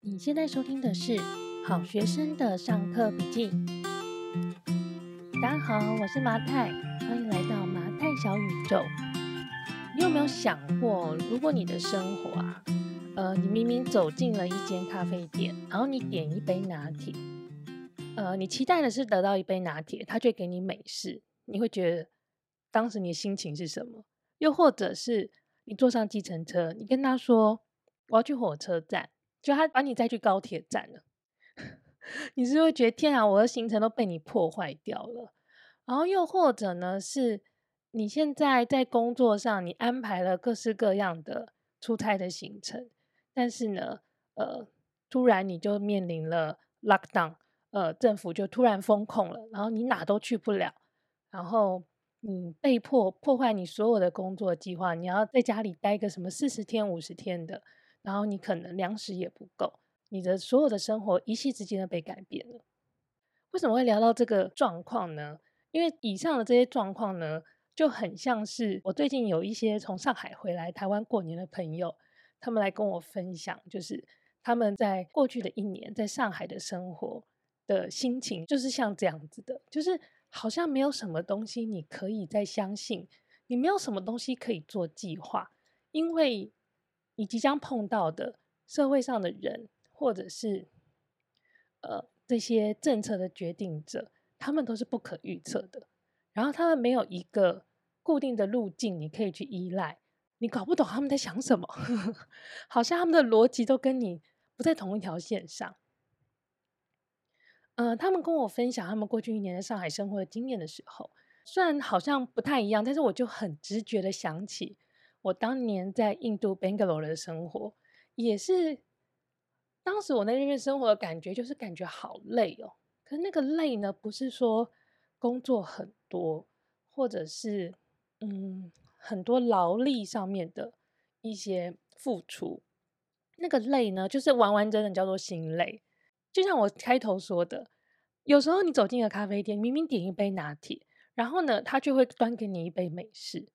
你现在收听的是好学生的上课笔记。大家好，我是麻太，欢迎来到麻太小宇宙。你有没有想过，如果你的生活啊，呃，你明明走进了一间咖啡店，然后你点一杯拿铁，呃，你期待的是得到一杯拿铁，他却给你美式，你会觉得当时你的心情是什么？又或者是你坐上计程车，你跟他说我要去火车站，就他把你载去高铁站了，你是会觉得天啊，我的行程都被你破坏掉了？然后又或者呢，是你现在在工作上，你安排了各式各样的出差的行程，但是呢，呃，突然你就面临了 lockdown，呃，政府就突然封控了，然后你哪都去不了，然后你被迫破坏你所有的工作计划，你要在家里待个什么四十天、五十天的。然后你可能粮食也不够，你的所有的生活一夕之间都被改变了。为什么会聊到这个状况呢？因为以上的这些状况呢，就很像是我最近有一些从上海回来台湾过年的朋友，他们来跟我分享，就是他们在过去的一年在上海的生活的心情，就是像这样子的，就是好像没有什么东西你可以再相信，你没有什么东西可以做计划，因为。你即将碰到的社会上的人，或者是呃这些政策的决定者，他们都是不可预测的。然后他们没有一个固定的路径，你可以去依赖。你搞不懂他们在想什么，好像他们的逻辑都跟你不在同一条线上。呃，他们跟我分享他们过去一年在上海生活的经验的时候，虽然好像不太一样，但是我就很直觉的想起。我当年在印度 Bangalore 的生活，也是当时我在那边生活的感觉，就是感觉好累哦。可是那个累呢，不是说工作很多，或者是嗯很多劳力上面的一些付出。那个累呢，就是完完整整叫做心累。就像我开头说的，有时候你走进了咖啡店，明明点一杯拿铁，然后呢，他就会端给你一杯美式。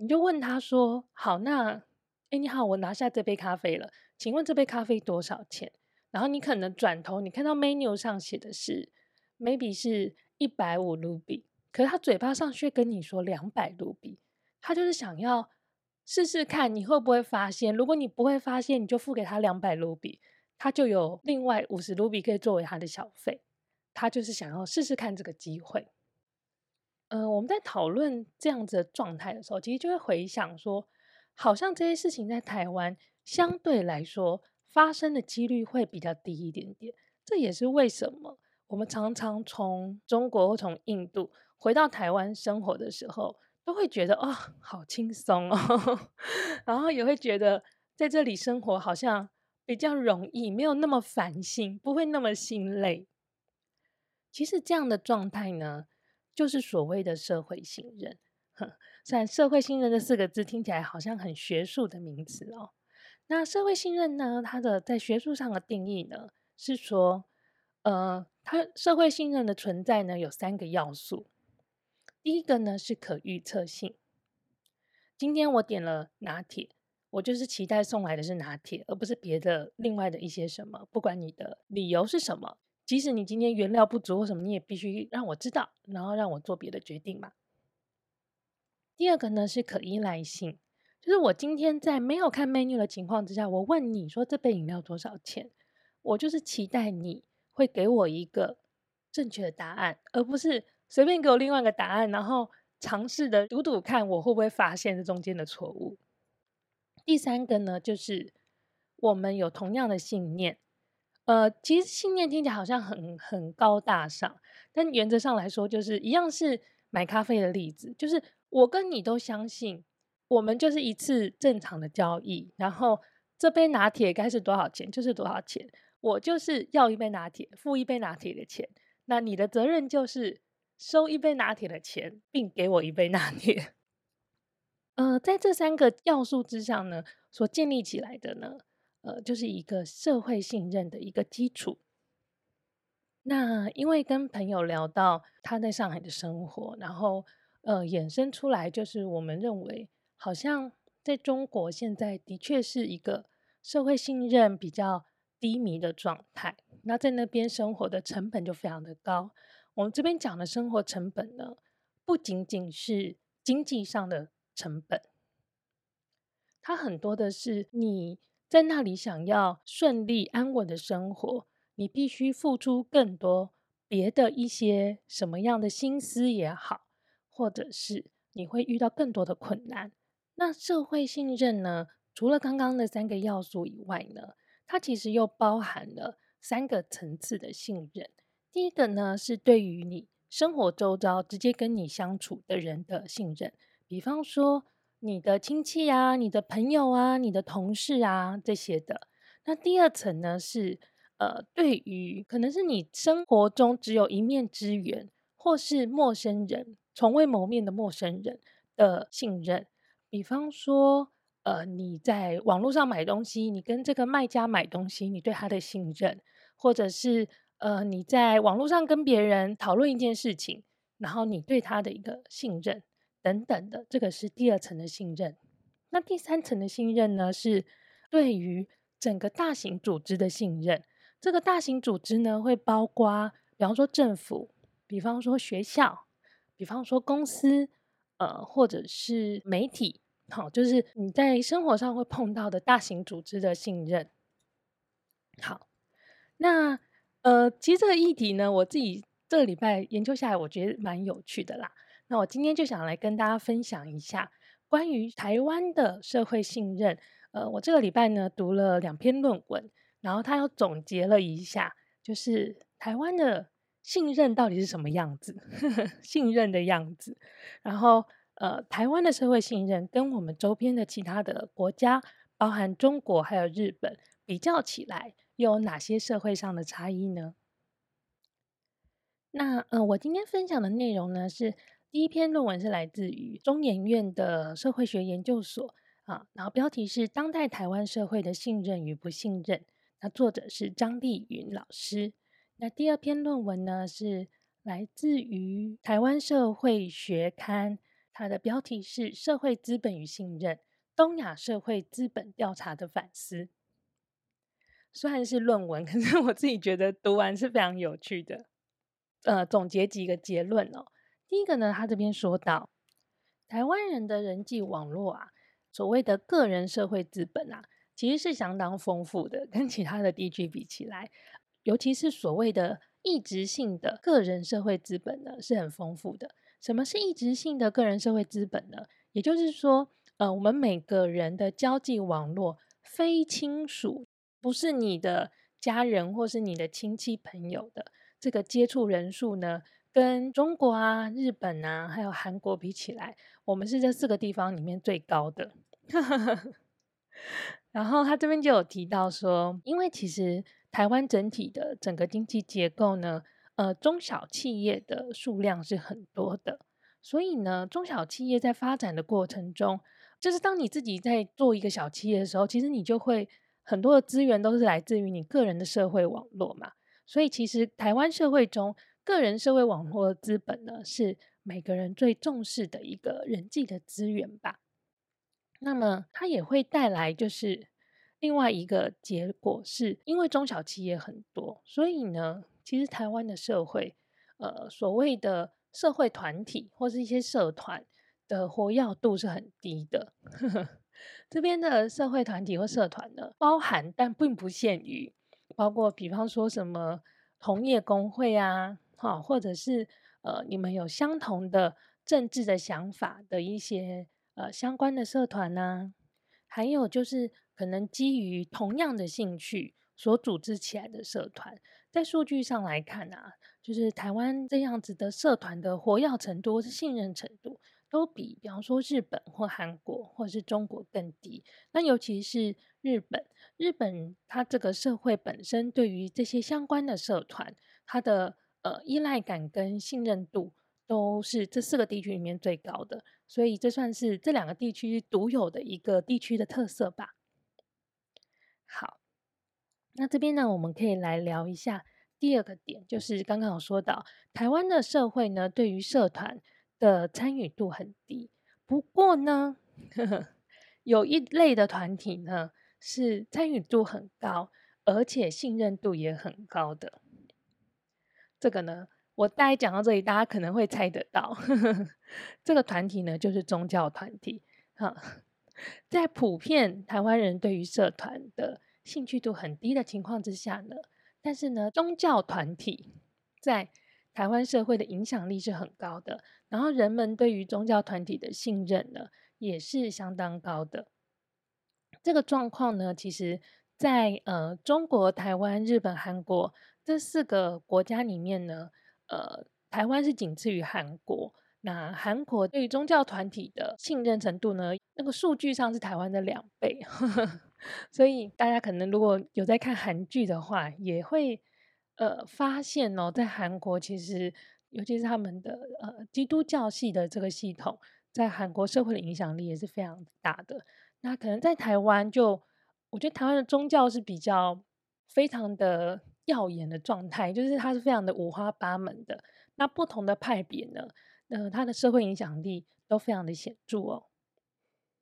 你就问他说：“好，那，哎，你好，我拿下这杯咖啡了，请问这杯咖啡多少钱？”然后你可能转头，你看到 menu 上写的是 maybe 是一百五卢比，可是他嘴巴上却跟你说两百卢比，他就是想要试试看你会不会发现，如果你不会发现，你就付给他两百卢比，他就有另外五十卢比可以作为他的小费，他就是想要试试看这个机会。呃，我们在讨论这样子的状态的时候，其实就会回想说，好像这些事情在台湾相对来说发生的几率会比较低一点点。这也是为什么我们常常从中国或从印度回到台湾生活的时候，都会觉得哦，好轻松哦，然后也会觉得在这里生活好像比较容易，没有那么烦心，不会那么心累。其实这样的状态呢，就是所谓的社会信任，哼，虽然“社会信任”这四个字听起来好像很学术的名词哦。那社会信任呢？它的在学术上的定义呢，是说，呃，它社会信任的存在呢，有三个要素。第一个呢是可预测性。今天我点了拿铁，我就是期待送来的是拿铁，而不是别的另外的一些什么。不管你的理由是什么。即使你今天原料不足或什么，你也必须让我知道，然后让我做别的决定嘛。第二个呢是可依赖性，就是我今天在没有看 menu 的情况之下，我问你说这杯饮料多少钱，我就是期待你会给我一个正确的答案，而不是随便给我另外一个答案，然后尝试的赌赌看我会不会发现这中间的错误。第三个呢就是我们有同样的信念。呃，其实信念听起来好像很很高大上，但原则上来说，就是一样是买咖啡的例子，就是我跟你都相信，我们就是一次正常的交易，然后这杯拿铁该是多少钱就是多少钱，我就是要一杯拿铁，付一杯拿铁的钱，那你的责任就是收一杯拿铁的钱，并给我一杯拿铁。呃，在这三个要素之上呢，所建立起来的呢。呃，就是一个社会信任的一个基础。那因为跟朋友聊到他在上海的生活，然后呃，衍生出来就是我们认为，好像在中国现在的确是一个社会信任比较低迷的状态。那在那边生活的成本就非常的高。我们这边讲的生活成本呢，不仅仅是经济上的成本，它很多的是你在那里想要顺利安稳的生活，你必须付出更多别的一些什么样的心思也好，或者是你会遇到更多的困难。那社会信任呢，除了刚刚的三个要素以外呢，它其实又包含了三个层次的信任。第一个呢，是对于你生活周遭直接跟你相处的人的信任，比方说你的亲戚啊、你的朋友啊、你的同事啊这些的。那第二层呢，是呃，对于可能是你生活中只有一面之缘，或是陌生人、从未谋面的陌生人的信任。比方说，呃，你在网络上买东西，你跟这个卖家买东西，你对他的信任，或者是。呃，你在网络上跟别人讨论一件事情，然后你对他的一个信任等等的，这个是第二层的信任。那第三层的信任呢，是对于整个大型组织的信任。这个大型组织呢，会包括，比方说政府，比方说学校，比方说公司，呃，或者是媒体，好，就是你在生活上会碰到的大型组织的信任。好，那。呃，其实这个议题呢，我自己这个礼拜研究下来，我觉得蛮有趣的啦。那我今天就想来跟大家分享一下关于台湾的社会信任。呃，我这个礼拜呢读了两篇论文，然后他又总结了一下，就是台湾的信任到底是什么样子，信任的样子。然后，呃，台湾的社会信任跟我们周边的其他的国家，包含中国还有日本，比较起来。又有哪些社会上的差异呢？那呃，我今天分享的内容呢，是第一篇论文是来自于中研院的社会学研究所啊，然后标题是《当代台湾社会的信任与不信任》，那作者是张丽云老师。那第二篇论文呢，是来自于台湾社会学刊，它的标题是《社会资本与信任：东亚社会资本调查的反思》。虽然是论文，可是我自己觉得读完是非常有趣的。呃，总结几个结论哦。第一个呢，他这边说到，台湾人的人际网络啊，所谓的个人社会资本啊，其实是相当丰富的，跟其他的地区比起来，尤其是所谓的异质性的个人社会资本呢，是很丰富的。什么是异质性的个人社会资本呢？也就是说，呃，我们每个人的交际网络非亲属。不是你的家人或是你的亲戚朋友的这个接触人数呢，跟中国啊、日本啊，还有韩国比起来，我们是这四个地方里面最高的。然后他这边就有提到说，因为其实台湾整体的整个经济结构呢，呃，中小企业的数量是很多的，所以呢，中小企业在发展的过程中，就是当你自己在做一个小企业的时候，其实你就会。很多的资源都是来自于你个人的社会网络嘛，所以其实台湾社会中个人社会网络资本呢，是每个人最重视的一个人际的资源吧。那么它也会带来就是另外一个结果，是因为中小企业很多，所以呢，其实台湾的社会，呃，所谓的社会团体或是一些社团的活跃度是很低的。这边的社会团体或社团呢，包含但并不限于，包括比方说什么同业公会啊，哈，或者是呃你们有相同的政治的想法的一些呃相关的社团呐、啊，还有就是可能基于同样的兴趣所组织起来的社团，在数据上来看啊，就是台湾这样子的社团的活跃程度是信任程度。都比，比方说日本或韩国或者是中国更低。那尤其是日本，日本它这个社会本身对于这些相关的社团，它的呃依赖感跟信任度都是这四个地区里面最高的。所以这算是这两个地区独有的一个地区的特色吧。好，那这边呢，我们可以来聊一下第二个点，就是刚刚有说到台湾的社会呢，对于社团。的参与度很低，不过呢，呵呵，有一类的团体呢是参与度很高，而且信任度也很高的。这个呢，我大概讲到这里，大家可能会猜得到，呵 呵这个团体呢就是宗教团体。哈，在普遍台湾人对于社团的兴趣度很低的情况之下呢，但是呢，宗教团体在台湾社会的影响力是很高的，然后人们对于宗教团体的信任呢也是相当高的。这个状况呢，其实在呃中国、台湾、日本、韩国这四个国家里面呢，呃，台湾是仅次于韩国。那韩国对于宗教团体的信任程度呢，那个数据上是台湾的两倍。所以大家可能如果有在看韩剧的话，也会呃发现哦，在韩国其实尤其是他们的呃基督教系的这个系统，在韩国社会的影响力也是非常大的。那可能在台湾就，我觉得台湾的宗教是比较非常的耀眼的状态，就是它是非常的五花八门的。那不同的派别呢，呃，它的社会影响力都非常的显著哦。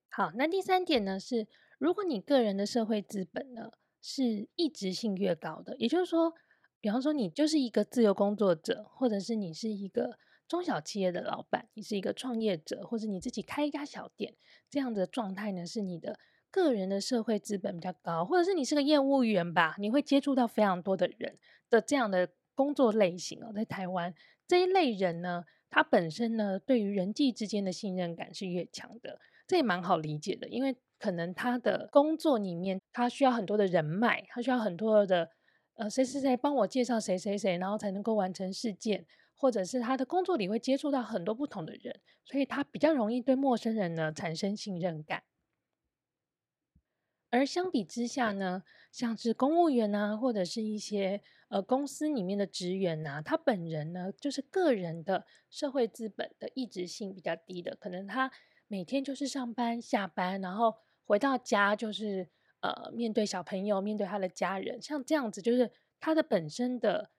好，那第三点呢是，如果你个人的社会资本呢是异质性越高的，也就是说，比方说你就是一个自由工作者，或者是你是一个。中小企业的老板，你是一个创业者，或者你自己开一家小店，这样的状态呢，是你的个人的社会资本比较高，或者是你是个业务员吧，你会接触到非常多的人的这样的工作类型哦，在台湾这一类人呢，他本身呢，对于人际之间的信任感是越强的，这也蛮好理解的，因为可能他的工作里面，他需要很多的人脉，他需要很多的呃，谁谁谁帮我介绍谁谁谁，然后才能够完成事件。或者是他的工作里会接触到很多不同的人，所以他比较容易对陌生人呢产生信任感。而相比之下呢，像是公务员啊，或者是一些呃公司里面的职员呐，他本人呢就是个人的社会资本的异质性比较低的，可能他每天就是上班下班，然后回到家就是呃面对小朋友，面对他的家人，像这样子就是他的本身的。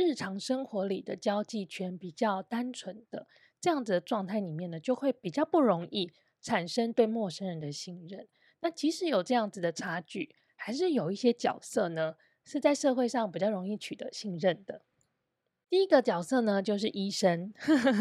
日常生活里的交际圈比较单纯的这样子的状态里面呢，就会比较不容易产生对陌生人的信任。那即使有这样子的差距，还是有一些角色呢是在社会上比较容易取得信任的。第一个角色呢就是医生，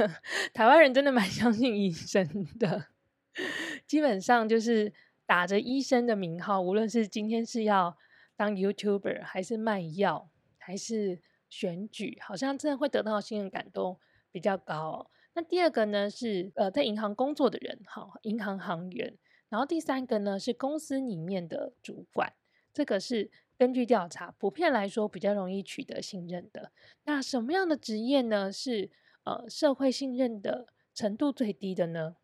台湾人真的蛮 相信医生的，基本上就是打着医生的名号，无论是今天是要当 YouTuber，还是卖药，还是选举好像真的会得到信任感都比较高。那第二个呢是呃在银行工作的人，好，银行行员。然后第三个呢是公司里面的主管，这个是根据调查普遍来说比较容易取得信任的。那什么样的职业呢是呃社会信任的程度最低的呢？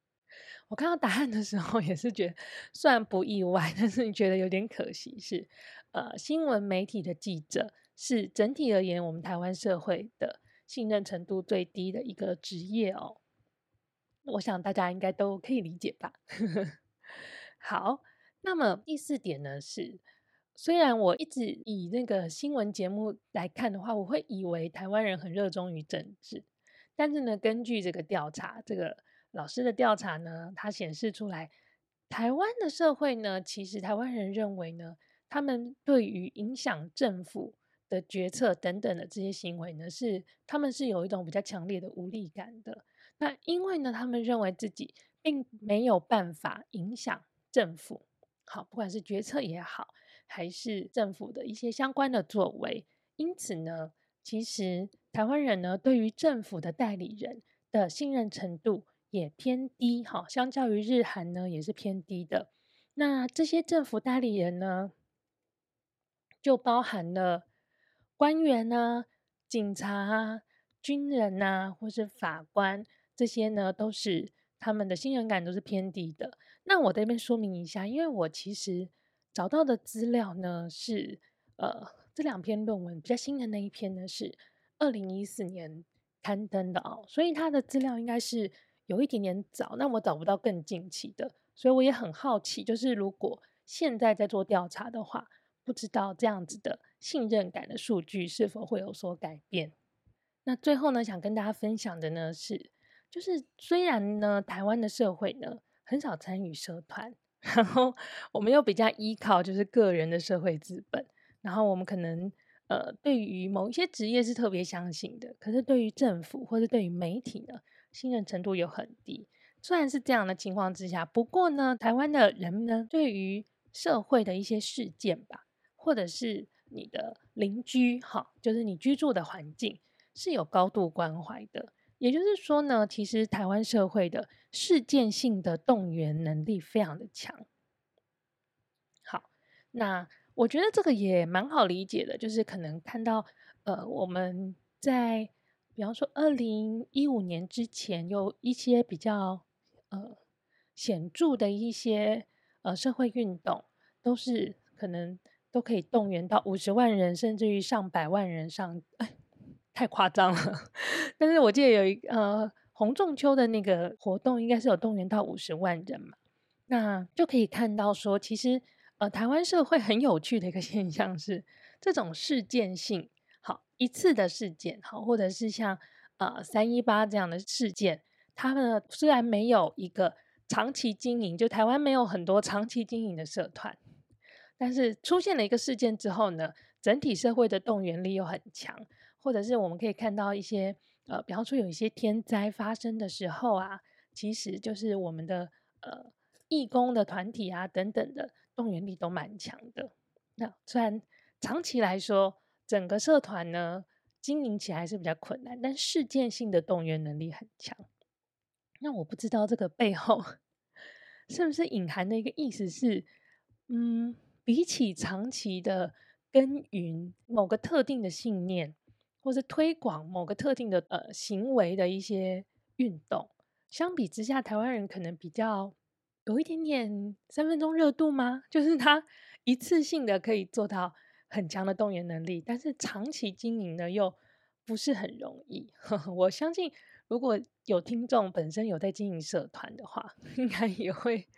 我看到答案的时候 也是觉得虽然不意外，但是你觉得有点可惜是呃新闻媒体的记者。是整体而言，我们台湾社会的信任程度最低的一个职业哦。我想大家应该都可以理解吧。好，那么第四点呢是，虽然我一直以那个新闻节目来看的话，我会以为台湾人很热衷于政治，但是呢，根据这个调查，这个老师的调查呢，它显示出来，台湾的社会呢，其实台湾人认为呢，他们对于影响政府。的决策等等的这些行为呢，是他们是有一种比较强烈的无力感的。那因为呢，他们认为自己并没有办法影响政府，好，不管是决策也好，还是政府的一些相关的作为。因此呢，其实台湾人呢，对于政府的代理人的信任程度也偏低，好，相较于日韩呢，也是偏低的。那这些政府代理人呢，就包含了。官员啊，警察啊，军人啊，或是法官，这些呢，都是他们的信任感都是偏低的。那我这边说明一下，因为我其实找到的资料呢是，呃，这两篇论文比较新的那一篇呢是二零一四年刊登的哦，所以它的资料应该是有一点点早。那我找不到更近期的，所以我也很好奇，就是如果现在在做调查的话。不知道这样子的信任感的数据是否会有所改变？那最后呢，想跟大家分享的呢是，就是虽然呢，台湾的社会呢很少参与社团，然后我们又比较依靠就是个人的社会资本，然后我们可能呃对于某一些职业是特别相信的，可是对于政府或者对于媒体呢，信任程度又很低。虽然是这样的情况之下，不过呢，台湾的人呢，对于社会的一些事件吧，或者是你的邻居，哈，就是你居住的环境，是有高度关怀的。也就是说呢，其实台湾社会的事件性的动员能力非常的强。好，那我觉得这个也蛮好理解的，就是可能看到，呃，我们在比方说二零一五年之前有一些比较。呃，显著的一些呃社会运动，都是可能都可以动员到五十万人，甚至于上百万人上，太夸张了。但是我记得有一呃洪仲丘的那个活动，应该是有动员到五十万人嘛，那就可以看到说，其实呃台湾社会很有趣的一个 现象是，这种事件性好一次的事件好，或者是像呃三一八这样的事件。他们虽然没有一个长期经营，就台湾没有很多长期经营的社团，但是出现了一个事件之后呢，整体社会的动员力又很强，或者是我们可以看到一些呃，比方说有一些天灾发生的时候啊，其实就是我们的呃义工的团体啊等等的动员力都蛮强的。那虽然长期来说，整个社团呢经营起来是比较困难，但事件性的动员能力很强。那我不知道这个背后是不是隐含的一个意思是，嗯，比起长期的耕耘某个特定的信念，或是推广某个特定的呃行为的一些运动，相比之下，台湾人可能比较有一点点三分钟热度吗？就是他一次性的可以做到很强的动员能力，但是长期经营呢又不是很容易。我相信。如果有听众本身有在经营社团的话，应该也会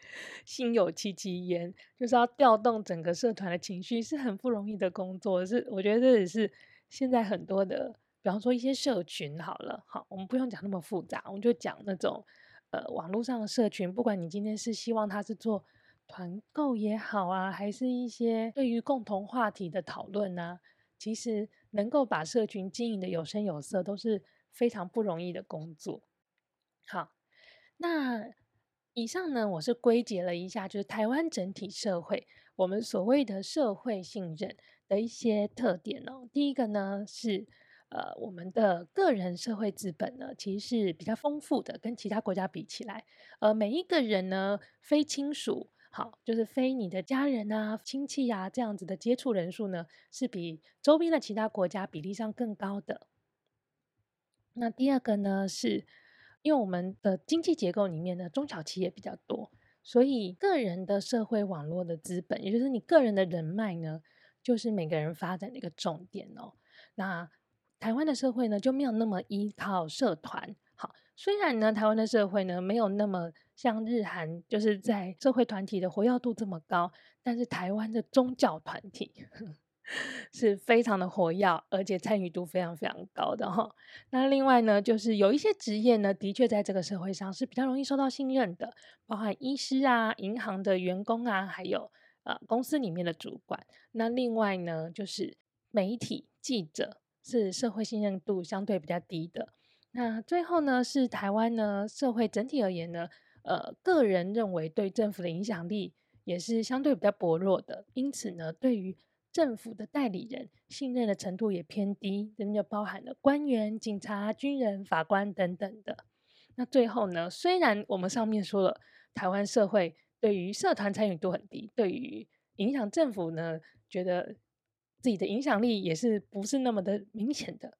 心有戚戚焉。就是要调动整个社团的情绪是很不容易的工作，是我觉得这也是现在很多的，比方说一些社群好了，好，我们不用讲那么复杂，我们就讲那种呃网络上的社群，不管你今天是希望他是做团购也好啊，还是一些对于共同话题的讨论啊，其实能够把社群经营的有声有色，都是。非常不容易的工作。好，那以上呢，我是归结了一下，就是台湾整体社会，我们所谓的社会信任的一些特点哦。第一个呢是，呃，我们的个人社会资本呢，其实是比较丰富的，跟其他国家比起来，呃，每一个人呢，非亲属，好，就是非你的家人啊、亲戚啊这样子的接触人数呢，是比周边的其他国家比例上更高的。那第二个呢，是因为我们的经济结构里面呢，中小企业比较多，所以个人的社会网络的资本，也就是你个人的人脉呢，就是每个人发展的一个重点哦。那台湾的社会呢，就没有那么依靠社团。好，虽然呢，台湾的社会呢，没有那么像日韩，就是在社会团体的活跃度这么高，但是台湾的宗教团体。是非常的活跃，而且参与度非常非常高的哈。那另外呢，就是有一些职业呢，的确在这个社会上是比较容易受到信任的，包含医师啊、银行的员工啊，还有呃公司里面的主管。那另外呢，就是媒体记者是社会信任度相对比较低的。那最后呢，是台湾呢社会整体而言呢，呃，个人认为对政府的影响力也是相对比较薄弱的，因此呢，对于政府的代理人信任的程度也偏低，这边就包含了官员、警察、军人、法官等等的。那最后呢，虽然我们上面说了，台湾社会对于社团参与度很低，对于影响政府呢，觉得自己的影响力也是不是那么的明显的。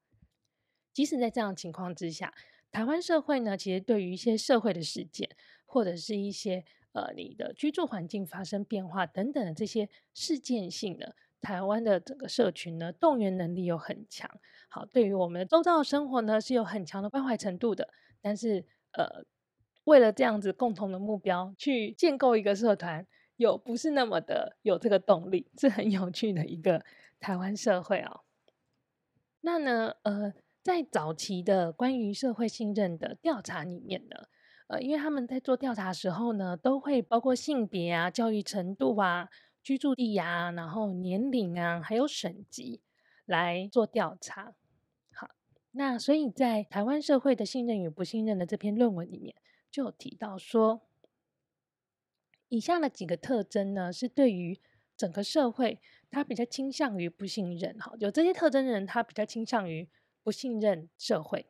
即使在这样情况之下，台湾社会呢，其实对于一些社会的事件，或者是一些呃你的居住环境发生变化等等的这些事件性的。台湾的整个社群呢，动员能力又很强，好，对于我们周遭生活呢，是有很强的关怀程度的。但是，呃，为了这样子共同的目标去建构一个社团，有不是那么的有这个动力，是很有趣的一个台湾社会哦。那呢，呃，在早期的关于社会信任的调查里面呢，呃，因为他们在做调查的时候呢，都会包括性别啊、教育程度啊、居住地啊，然后年龄啊，还有省级来做调查。好，那所以在台湾社会的信任与不信任的这篇论文里面，就提到说，以下的几个特征呢，是对于整个社会，他比较倾向于不信任。哈，有这些特征的人，他比较倾向于不信任社会。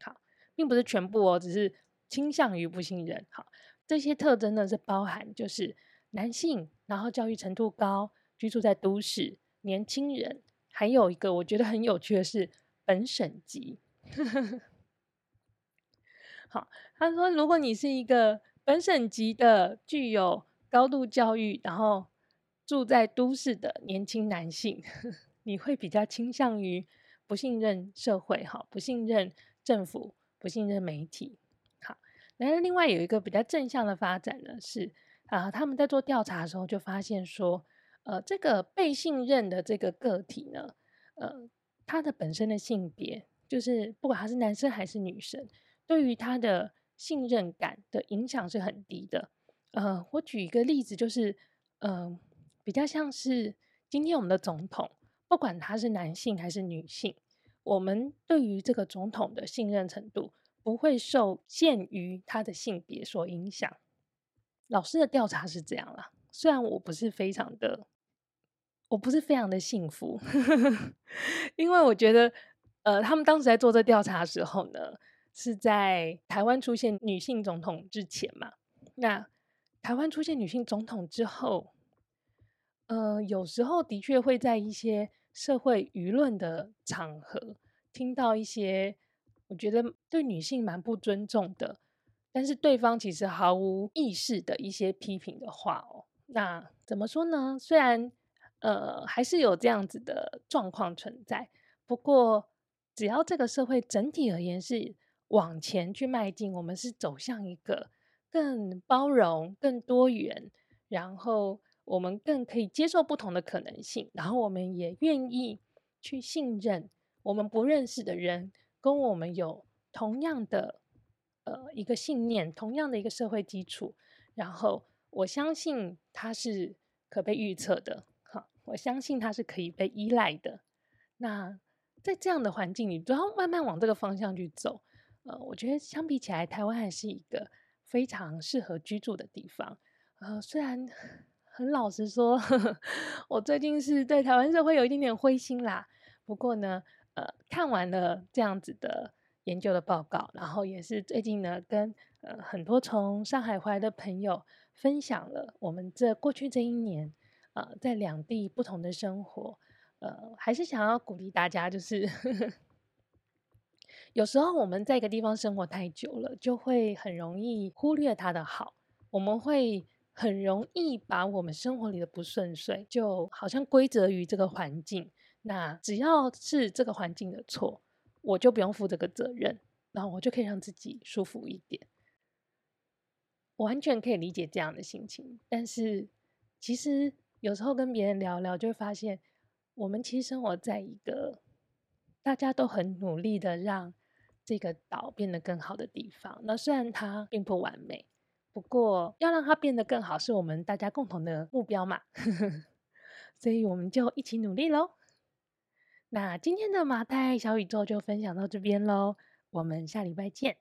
好，并不是全部哦，只是。倾向于不信任，好，这些特征呢是包含就是男性，然后教育程度高，居住在都市，年轻人，还有一个我觉得很有趣的是本省籍。好，他说如果你是一个本省籍的，具有高度教育，然后住在都市的年轻男性，你会比较倾向于不信任社会，哈，不信任政府，不信任媒体。好然后另外有一个比较正向的发展呢，是啊，他们在做调查的时候就发现说，呃，这个被信任的这个个体呢，呃，他的本身的性别，就是不管他是男生还是女生，对于他的信任感的影响是很低的。呃，我举一个例子，就是嗯、比较像是今天我们的总统，不管他是男性还是女性，我们对于这个总统的信任程度。不会受限于他的性别所影响。老师的调查是这样啦，虽然我不是非常的，我不是非常的幸福，因为我觉得，呃，他们当时在做这调查的时候呢，是在台湾出现女性总统之前嘛。那台湾出现女性总统之后，呃，有时候的确会在一些社会舆论的场合听到一些。我觉得对女性蛮不尊重的，但是对方其实毫无意识的一些批评的话哦，那怎么说呢？虽然呃还是有这样子的状况存在，不过只要这个社会整体而言是往前去迈进，我们是走向一个更包容、更多元，然后我们更可以接受不同的可能性，然后我们也愿意去信任我们不认识的人。跟我们有同样的呃一个信念，同样的一个社会基础，然后我相信它是可被预测的，好，我相信它是可以被依赖的。那在这样的环境里，只要慢慢往这个方向去走，呃，我觉得相比起来，台湾还是一个非常适合居住的地方。呃，虽然很老实说，呵呵，我最近是对台湾社会有一点点灰心啦，不过呢。呃，看完了这样子的研究的报告，然后也是最近呢，跟呃很多从上海回来的朋友分享了我们这过去这一年，呃，在两地不同的生活，呃，还是想要鼓励大家，就是呵呵有时候我们在一个地方生活太久了，就会很容易忽略它的好，我们会很容易把我们生活里的不顺遂，就好像归责于这个环境。那只要是这个环境的错，我就不用负这个责任，然后我就可以让自己舒服一点。我完全可以理解这样的心情，但是其实有时候跟别人聊聊，就会发现我们其实生活在一个大家都很努力的让这个岛变得更好的地方。那虽然它并不完美，不过要让它变得更好，是我们大家共同的目标嘛。所以我们就一起努力喽。那今天的马太小宇宙就分享到这边喽，我们下礼拜见。